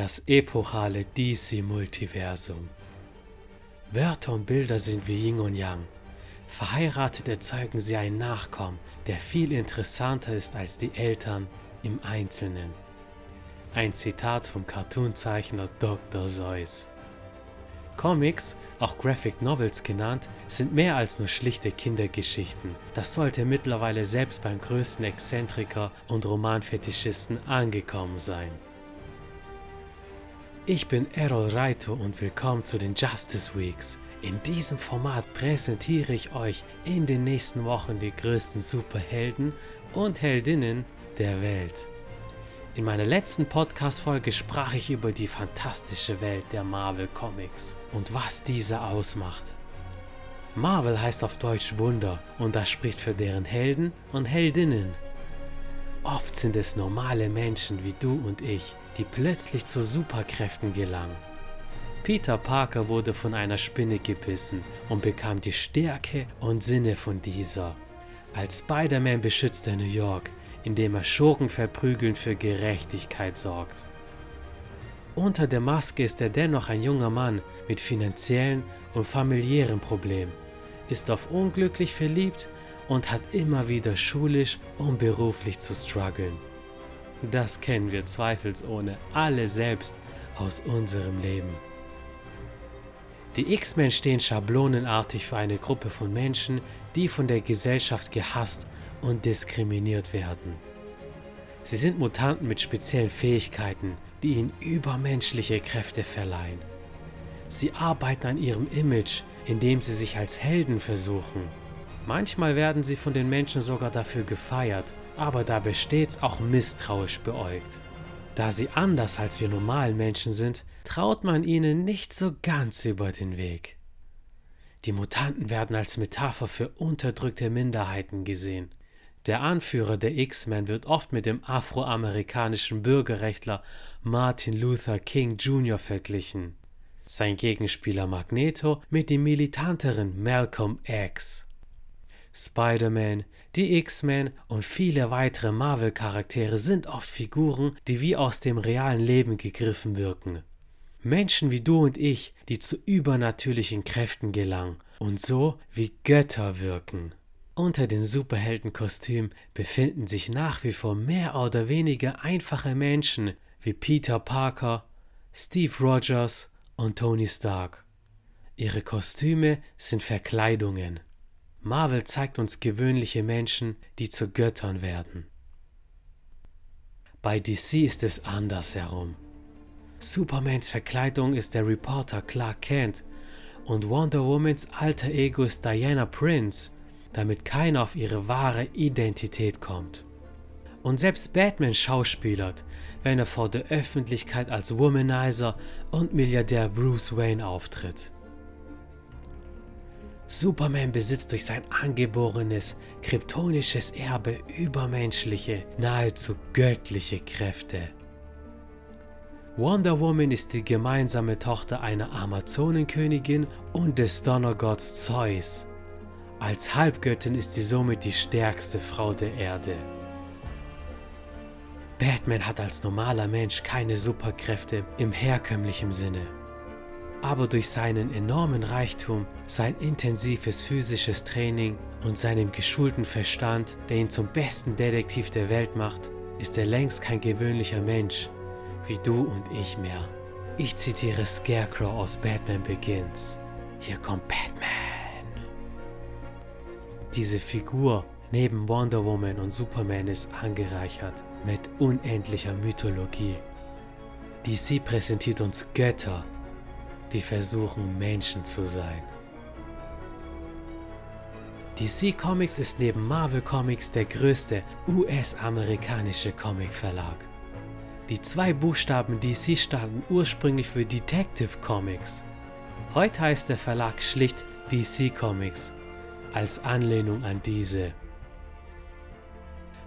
Das epochale DC-Multiversum. Wörter und Bilder sind wie Yin und Yang. Verheiratet erzeugen sie einen Nachkommen, der viel interessanter ist als die Eltern im Einzelnen. Ein Zitat vom Cartoonzeichner Dr. Seuss. Comics, auch Graphic Novels genannt, sind mehr als nur schlichte Kindergeschichten. Das sollte mittlerweile selbst beim größten Exzentriker und Romanfetischisten angekommen sein. Ich bin Errol Raito und willkommen zu den Justice Weeks. In diesem Format präsentiere ich euch in den nächsten Wochen die größten Superhelden und Heldinnen der Welt. In meiner letzten Podcast-Folge sprach ich über die fantastische Welt der Marvel Comics und was diese ausmacht. Marvel heißt auf Deutsch Wunder und das spricht für deren Helden und Heldinnen. Oft sind es normale Menschen wie du und ich, die plötzlich zu Superkräften gelangen. Peter Parker wurde von einer Spinne gebissen und bekam die Stärke und Sinne von dieser. Als Spider-Man beschützt er New York, indem er Schurken verprügeln für Gerechtigkeit sorgt. Unter der Maske ist er dennoch ein junger Mann mit finanziellen und familiären Problemen, ist auf unglücklich verliebt und hat immer wieder schulisch und beruflich zu strugglen. Das kennen wir zweifelsohne alle selbst aus unserem Leben. Die X-Men stehen schablonenartig für eine Gruppe von Menschen, die von der Gesellschaft gehasst und diskriminiert werden. Sie sind Mutanten mit speziellen Fähigkeiten, die ihnen übermenschliche Kräfte verleihen. Sie arbeiten an ihrem Image, indem sie sich als Helden versuchen. Manchmal werden sie von den Menschen sogar dafür gefeiert, aber dabei stets auch misstrauisch beäugt. Da sie anders als wir normalen Menschen sind, traut man ihnen nicht so ganz über den Weg. Die Mutanten werden als Metapher für unterdrückte Minderheiten gesehen. Der Anführer der X-Men wird oft mit dem afroamerikanischen Bürgerrechtler Martin Luther King Jr. verglichen. Sein Gegenspieler Magneto mit dem militanteren Malcolm X. Spider-Man, die X-Men und viele weitere Marvel-Charaktere sind oft Figuren, die wie aus dem realen Leben gegriffen wirken. Menschen wie du und ich, die zu übernatürlichen Kräften gelangen und so wie Götter wirken. Unter den Superheldenkostümen befinden sich nach wie vor mehr oder weniger einfache Menschen wie Peter Parker, Steve Rogers und Tony Stark. Ihre Kostüme sind Verkleidungen. Marvel zeigt uns gewöhnliche Menschen, die zu Göttern werden. Bei DC ist es andersherum. Supermans Verkleidung ist der Reporter Clark Kent und Wonder Womans alter Ego ist Diana Prince, damit keiner auf ihre wahre Identität kommt. Und selbst Batman schauspielert, wenn er vor der Öffentlichkeit als Womanizer und Milliardär Bruce Wayne auftritt. Superman besitzt durch sein angeborenes, kryptonisches Erbe übermenschliche, nahezu göttliche Kräfte. Wonder Woman ist die gemeinsame Tochter einer Amazonenkönigin und des Donnergotts Zeus. Als Halbgöttin ist sie somit die stärkste Frau der Erde. Batman hat als normaler Mensch keine Superkräfte im herkömmlichen Sinne. Aber durch seinen enormen Reichtum, sein intensives physisches Training und seinem geschulten Verstand, der ihn zum besten Detektiv der Welt macht, ist er längst kein gewöhnlicher Mensch, wie du und ich mehr. Ich zitiere Scarecrow aus Batman Begins. Hier kommt Batman. Diese Figur neben Wonder Woman und Superman ist angereichert mit unendlicher Mythologie. DC präsentiert uns Götter, die versuchen Menschen zu sein. DC Comics ist neben Marvel Comics der größte US-amerikanische Comicverlag. Die zwei Buchstaben DC standen ursprünglich für Detective Comics. Heute heißt der Verlag schlicht DC Comics, als Anlehnung an diese.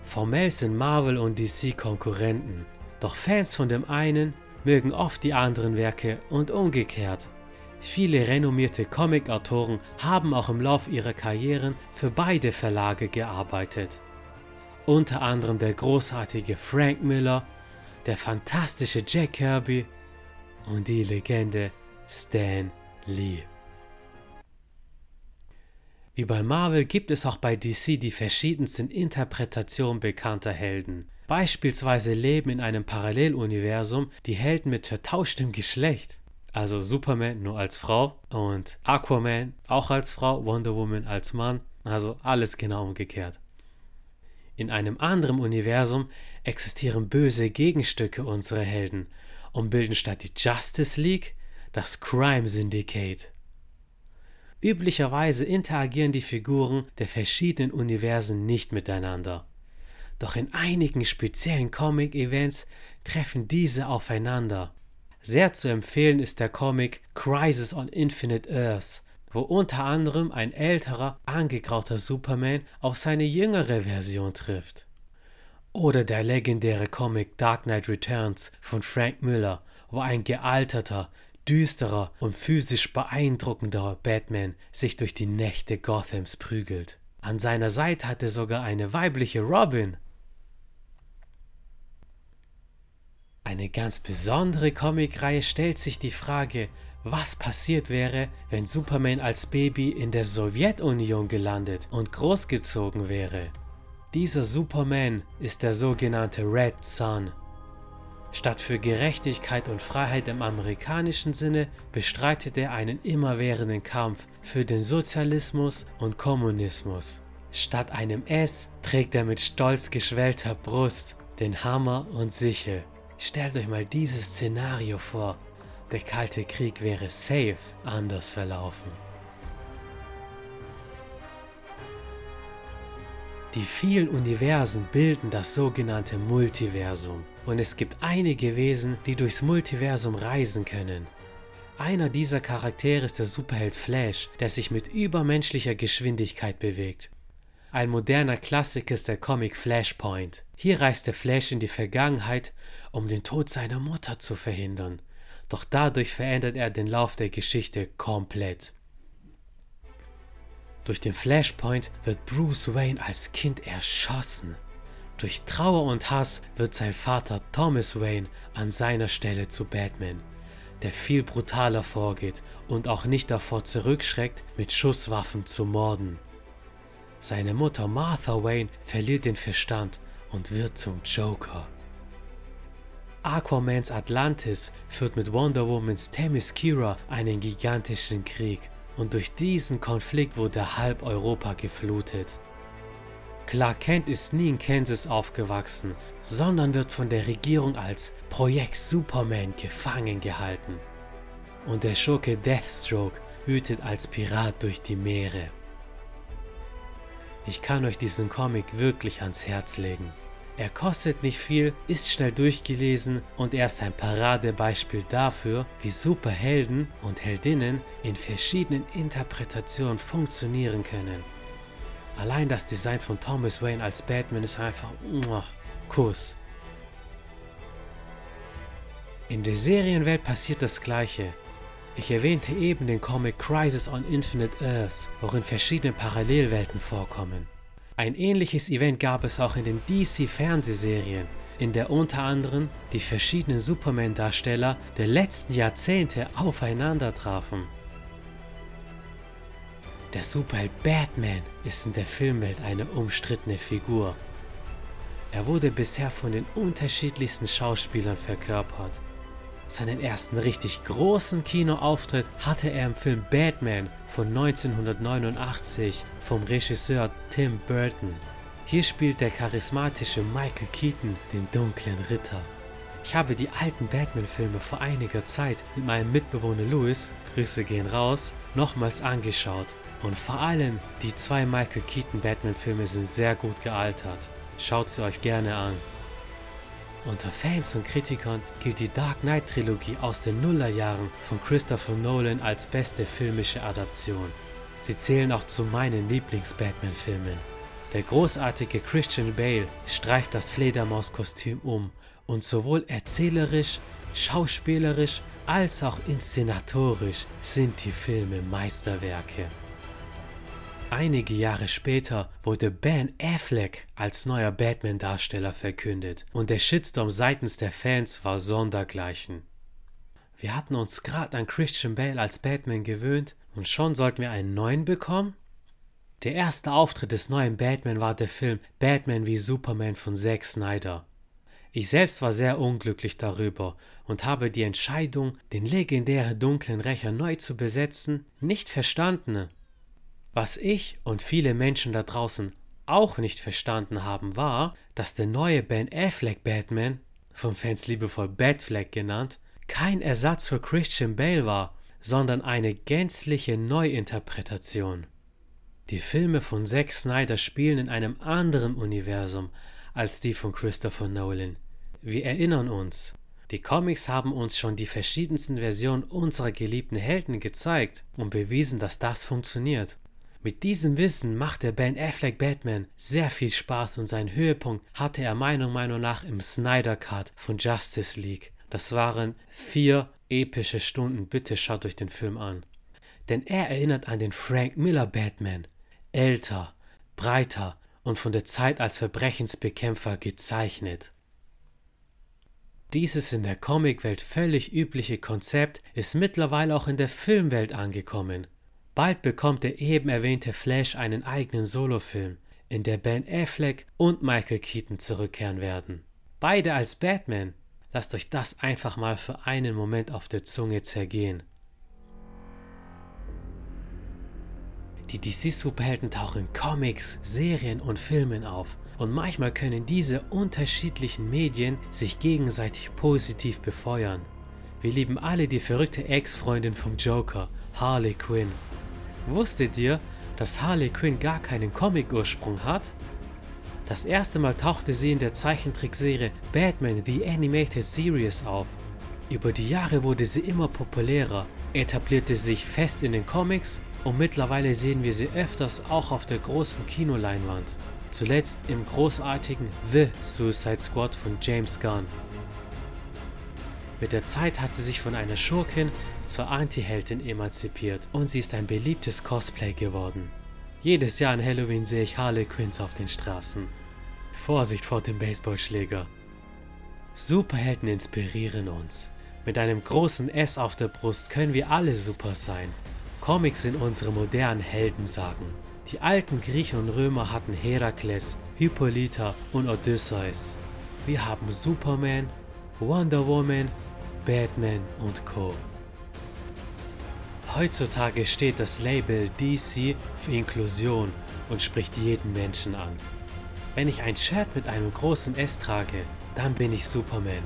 Formell sind Marvel und DC Konkurrenten, doch Fans von dem einen mögen oft die anderen Werke und umgekehrt. Viele renommierte Comic-Autoren haben auch im Lauf ihrer Karrieren für beide Verlage gearbeitet. Unter anderem der großartige Frank Miller der fantastische Jack Kirby und die Legende Stan Lee. Wie bei Marvel gibt es auch bei DC die verschiedensten Interpretationen bekannter Helden. Beispielsweise leben in einem Paralleluniversum die Helden mit vertauschtem Geschlecht. Also Superman nur als Frau und Aquaman auch als Frau, Wonder Woman als Mann, also alles genau umgekehrt. In einem anderen Universum existieren böse Gegenstücke unserer Helden und bilden statt die Justice League das Crime Syndicate. Üblicherweise interagieren die Figuren der verschiedenen Universen nicht miteinander. Doch in einigen speziellen Comic-Events treffen diese aufeinander. Sehr zu empfehlen ist der Comic Crisis on Infinite Earths, wo unter anderem ein älterer, angegrauter Superman auf seine jüngere Version trifft. Oder der legendäre Comic Dark Knight Returns von Frank Miller, wo ein gealterter, düsterer und physisch beeindruckender Batman sich durch die Nächte Gothams prügelt. An seiner Seite hatte sogar eine weibliche Robin. Eine ganz besondere Comicreihe stellt sich die Frage, was passiert wäre, wenn Superman als Baby in der Sowjetunion gelandet und großgezogen wäre. Dieser Superman ist der sogenannte Red Sun. Statt für Gerechtigkeit und Freiheit im amerikanischen Sinne bestreitet er einen immerwährenden Kampf für den Sozialismus und Kommunismus. Statt einem S trägt er mit stolz geschwellter Brust den Hammer und Sichel. Stellt euch mal dieses Szenario vor. Der Kalte Krieg wäre safe anders verlaufen. Die vielen Universen bilden das sogenannte Multiversum und es gibt einige Wesen, die durchs Multiversum reisen können. Einer dieser Charaktere ist der Superheld Flash, der sich mit übermenschlicher Geschwindigkeit bewegt. Ein moderner Klassiker ist der Comic Flashpoint. Hier reist der Flash in die Vergangenheit, um den Tod seiner Mutter zu verhindern. Doch dadurch verändert er den Lauf der Geschichte komplett. Durch den Flashpoint wird Bruce Wayne als Kind erschossen. Durch Trauer und Hass wird sein Vater Thomas Wayne an seiner Stelle zu Batman, der viel brutaler vorgeht und auch nicht davor zurückschreckt, mit Schusswaffen zu morden. Seine Mutter Martha Wayne verliert den Verstand und wird zum Joker. Aquamans Atlantis führt mit Wonder Womans Themyscira einen gigantischen Krieg und durch diesen Konflikt wurde halb Europa geflutet. Clark Kent ist nie in Kansas aufgewachsen, sondern wird von der Regierung als Projekt Superman gefangen gehalten. Und der Schurke Deathstroke wütet als Pirat durch die Meere. Ich kann euch diesen Comic wirklich ans Herz legen. Er kostet nicht viel, ist schnell durchgelesen und er ist ein Paradebeispiel dafür, wie Superhelden und Heldinnen in verschiedenen Interpretationen funktionieren können. Allein das Design von Thomas Wayne als Batman ist einfach Kuss. In der Serienwelt passiert das gleiche. Ich erwähnte eben den Comic Crisis on Infinite Earths, worin verschiedene Parallelwelten vorkommen. Ein ähnliches Event gab es auch in den DC-Fernsehserien, in der unter anderem die verschiedenen Superman-Darsteller der letzten Jahrzehnte aufeinander trafen. Der Superheld Batman ist in der Filmwelt eine umstrittene Figur. Er wurde bisher von den unterschiedlichsten Schauspielern verkörpert. Seinen ersten richtig großen Kinoauftritt hatte er im Film Batman von 1989 vom Regisseur Tim Burton. Hier spielt der charismatische Michael Keaton den dunklen Ritter. Ich habe die alten Batman-Filme vor einiger Zeit mit meinem Mitbewohner Louis, Grüße gehen raus, nochmals angeschaut und vor allem die zwei Michael Keaton Batman-Filme sind sehr gut gealtert. Schaut sie euch gerne an. Unter Fans und Kritikern gilt die Dark Knight Trilogie aus den Nullerjahren von Christopher Nolan als beste filmische Adaption. Sie zählen auch zu meinen Lieblings-Batman-Filmen. Der großartige Christian Bale streift das Fledermauskostüm um und sowohl erzählerisch, schauspielerisch als auch inszenatorisch sind die Filme Meisterwerke. Einige Jahre später wurde Ben Affleck als neuer Batman-Darsteller verkündet und der Shitstorm seitens der Fans war sondergleichen. Wir hatten uns gerade an Christian Bale als Batman gewöhnt und schon sollten wir einen neuen bekommen? Der erste Auftritt des neuen Batman war der Film Batman wie Superman von Zack Snyder. Ich selbst war sehr unglücklich darüber und habe die Entscheidung, den legendären dunklen Rächer neu zu besetzen, nicht verstanden. Was ich und viele Menschen da draußen auch nicht verstanden haben, war, dass der neue Ben Affleck Batman, von Fans liebevoll Batfleck genannt, kein Ersatz für Christian Bale war, sondern eine gänzliche Neuinterpretation. Die Filme von Zack Snyder spielen in einem anderen Universum als die von Christopher Nolan. Wir erinnern uns, die Comics haben uns schon die verschiedensten Versionen unserer geliebten Helden gezeigt und bewiesen, dass das funktioniert. Mit diesem Wissen macht der Ben Affleck Batman sehr viel Spaß und seinen Höhepunkt hatte er meiner Meinung nach im Snyder Cut von Justice League. Das waren vier epische Stunden, bitte schaut euch den Film an. Denn er erinnert an den Frank Miller Batman. Älter, breiter und von der Zeit als Verbrechensbekämpfer gezeichnet. Dieses in der Comicwelt völlig übliche Konzept ist mittlerweile auch in der Filmwelt angekommen. Bald bekommt der eben erwähnte Flash einen eigenen Solofilm, in der Ben Affleck und Michael Keaton zurückkehren werden. Beide als Batman. Lasst euch das einfach mal für einen Moment auf der Zunge zergehen. Die DC-Superhelden tauchen in Comics, Serien und Filmen auf und manchmal können diese unterschiedlichen Medien sich gegenseitig positiv befeuern. Wir lieben alle die verrückte Ex-Freundin vom Joker, Harley Quinn. Wusstet ihr, dass Harley Quinn gar keinen Comic-Ursprung hat? Das erste Mal tauchte sie in der Zeichentrickserie Batman The Animated Series auf. Über die Jahre wurde sie immer populärer, etablierte sich fest in den Comics und mittlerweile sehen wir sie öfters auch auf der großen Kinoleinwand. Zuletzt im großartigen The Suicide Squad von James Gunn. Mit der Zeit hat sie sich von einer Schurkin zur Anti-Heldin emanzipiert und sie ist ein beliebtes Cosplay geworden. Jedes Jahr an Halloween sehe ich Harley Quinns auf den Straßen. Vorsicht vor dem Baseballschläger. Superhelden inspirieren uns. Mit einem großen S auf der Brust können wir alle super sein. Comics sind unsere modernen Heldensagen. Die alten Griechen und Römer hatten Herakles, Hippolyta und Odysseus. Wir haben Superman, Wonder Woman, Batman und Co. Heutzutage steht das Label DC für Inklusion und spricht jeden Menschen an. Wenn ich ein Shirt mit einem großen S trage, dann bin ich Superman.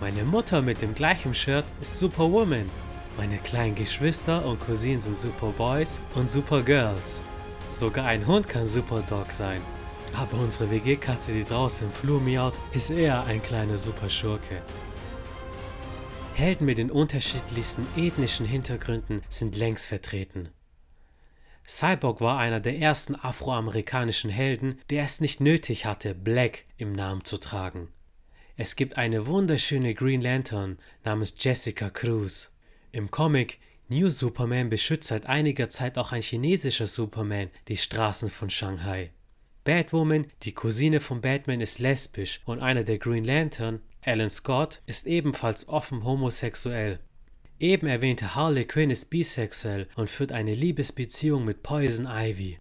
Meine Mutter mit dem gleichen Shirt ist Superwoman. Meine kleinen Geschwister und Cousinen sind Superboys und Supergirls. Sogar ein Hund kann Superdog sein. Aber unsere WG-Katze, die draußen im Flur miaut, ist eher ein kleiner Superschurke. Helden mit den unterschiedlichsten ethnischen Hintergründen sind längst vertreten. Cyborg war einer der ersten afroamerikanischen Helden, der es nicht nötig hatte, Black im Namen zu tragen. Es gibt eine wunderschöne Green Lantern namens Jessica Cruz. Im Comic New Superman beschützt seit einiger Zeit auch ein chinesischer Superman die Straßen von Shanghai. Batwoman, die Cousine von Batman, ist lesbisch und einer der Green Lantern, Alan Scott ist ebenfalls offen homosexuell. Eben erwähnte Harley Quinn ist bisexuell und führt eine Liebesbeziehung mit Poison Ivy.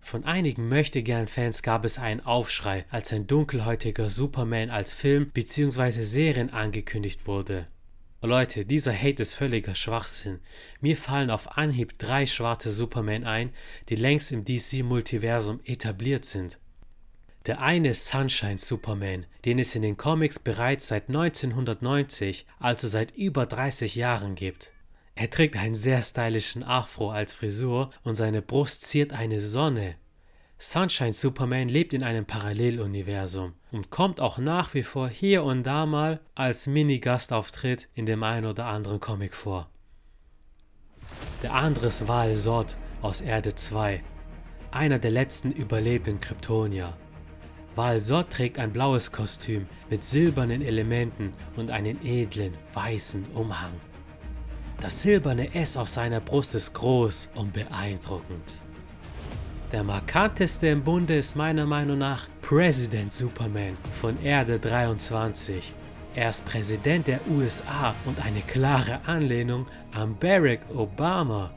Von einigen Möchtegern-Fans gab es einen Aufschrei, als ein dunkelhäutiger Superman als Film bzw. Serien angekündigt wurde. Leute, dieser Hate ist völliger Schwachsinn. Mir fallen auf Anhieb drei schwarze Superman ein, die längst im DC-Multiversum etabliert sind. Der eine Sunshine Superman, den es in den Comics bereits seit 1990, also seit über 30 Jahren gibt. Er trägt einen sehr stylischen Afro als Frisur und seine Brust ziert eine Sonne. Sunshine Superman lebt in einem Paralleluniversum und kommt auch nach wie vor hier und da mal als Mini-Gastauftritt in dem einen oder anderen Comic vor. Der andere ist Val Zod aus Erde 2, einer der letzten überlebenden Kryptonier. Valsor trägt ein blaues Kostüm mit silbernen Elementen und einen edlen weißen Umhang. Das silberne S auf seiner Brust ist groß und beeindruckend. Der markanteste im Bunde ist meiner Meinung nach President Superman von Erde 23. Er ist Präsident der USA und eine klare Anlehnung an Barack Obama.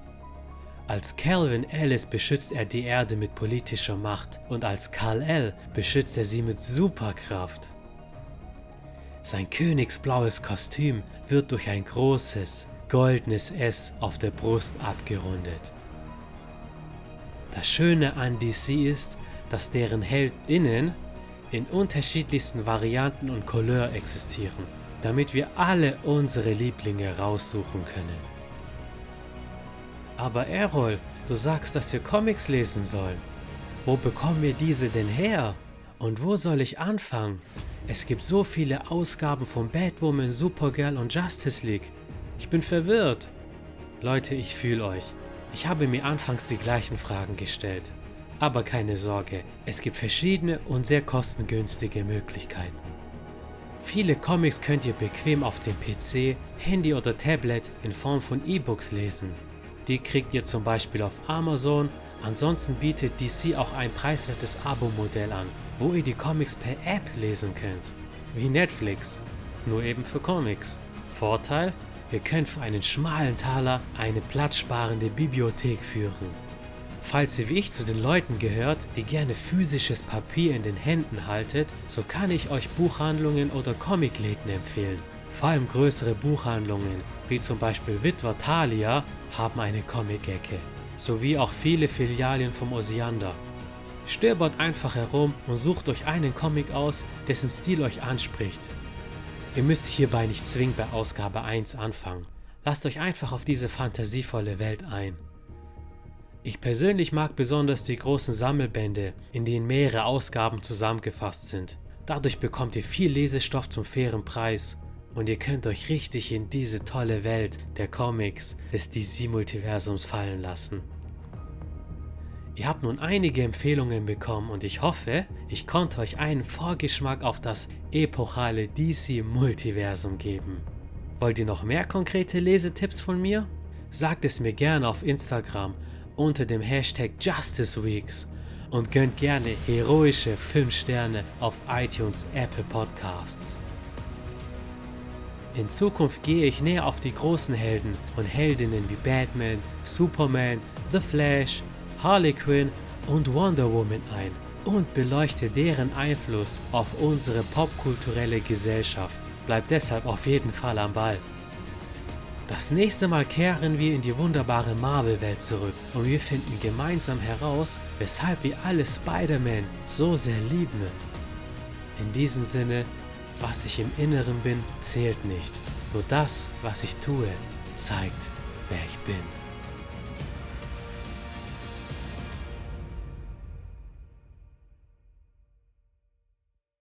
Als Calvin Ellis beschützt er die Erde mit politischer Macht und als Kal-El beschützt er sie mit Superkraft. Sein königsblaues Kostüm wird durch ein großes, goldenes S auf der Brust abgerundet. Das Schöne an DC ist, dass deren Heldinnen in unterschiedlichsten Varianten und Couleur existieren, damit wir alle unsere Lieblinge raussuchen können. Aber Errol, du sagst, dass wir Comics lesen sollen. Wo bekommen wir diese denn her? Und wo soll ich anfangen? Es gibt so viele Ausgaben von Batwoman, Supergirl und Justice League. Ich bin verwirrt. Leute, ich fühle euch. Ich habe mir anfangs die gleichen Fragen gestellt. Aber keine Sorge, es gibt verschiedene und sehr kostengünstige Möglichkeiten. Viele Comics könnt ihr bequem auf dem PC, Handy oder Tablet in Form von E-Books lesen. Die kriegt ihr zum Beispiel auf Amazon, ansonsten bietet DC auch ein preiswertes Abo-Modell an, wo ihr die Comics per App lesen könnt. Wie Netflix, nur eben für Comics. Vorteil? Ihr könnt für einen schmalen Taler eine platzsparende Bibliothek führen. Falls ihr wie ich zu den Leuten gehört, die gerne physisches Papier in den Händen haltet, so kann ich euch Buchhandlungen oder Comicläden empfehlen. Vor allem größere Buchhandlungen, wie zum Beispiel Witwer Thalia, haben eine Comic-Ecke, sowie auch viele Filialien vom Osiander. Stöbert einfach herum und sucht euch einen Comic aus, dessen Stil euch anspricht. Ihr müsst hierbei nicht zwingend bei Ausgabe 1 anfangen. Lasst euch einfach auf diese fantasievolle Welt ein. Ich persönlich mag besonders die großen Sammelbände, in denen mehrere Ausgaben zusammengefasst sind. Dadurch bekommt ihr viel Lesestoff zum fairen Preis und ihr könnt euch richtig in diese tolle Welt der Comics des DC-Multiversums fallen lassen. Ihr habt nun einige Empfehlungen bekommen und ich hoffe, ich konnte euch einen Vorgeschmack auf das epochale DC-Multiversum geben. Wollt ihr noch mehr konkrete Lesetipps von mir? Sagt es mir gerne auf Instagram unter dem Hashtag JusticeWeeks und gönnt gerne heroische 5 Sterne auf iTunes Apple Podcasts. In Zukunft gehe ich näher auf die großen Helden und Heldinnen wie Batman, Superman, The Flash, Harley Quinn und Wonder Woman ein und beleuchte deren Einfluss auf unsere popkulturelle Gesellschaft. Bleibt deshalb auf jeden Fall am Ball. Das nächste Mal kehren wir in die wunderbare Marvel-Welt zurück und wir finden gemeinsam heraus, weshalb wir alle Spider-Man so sehr lieben. In diesem Sinne, was ich im Inneren bin, zählt nicht. Nur das, was ich tue, zeigt, wer ich bin.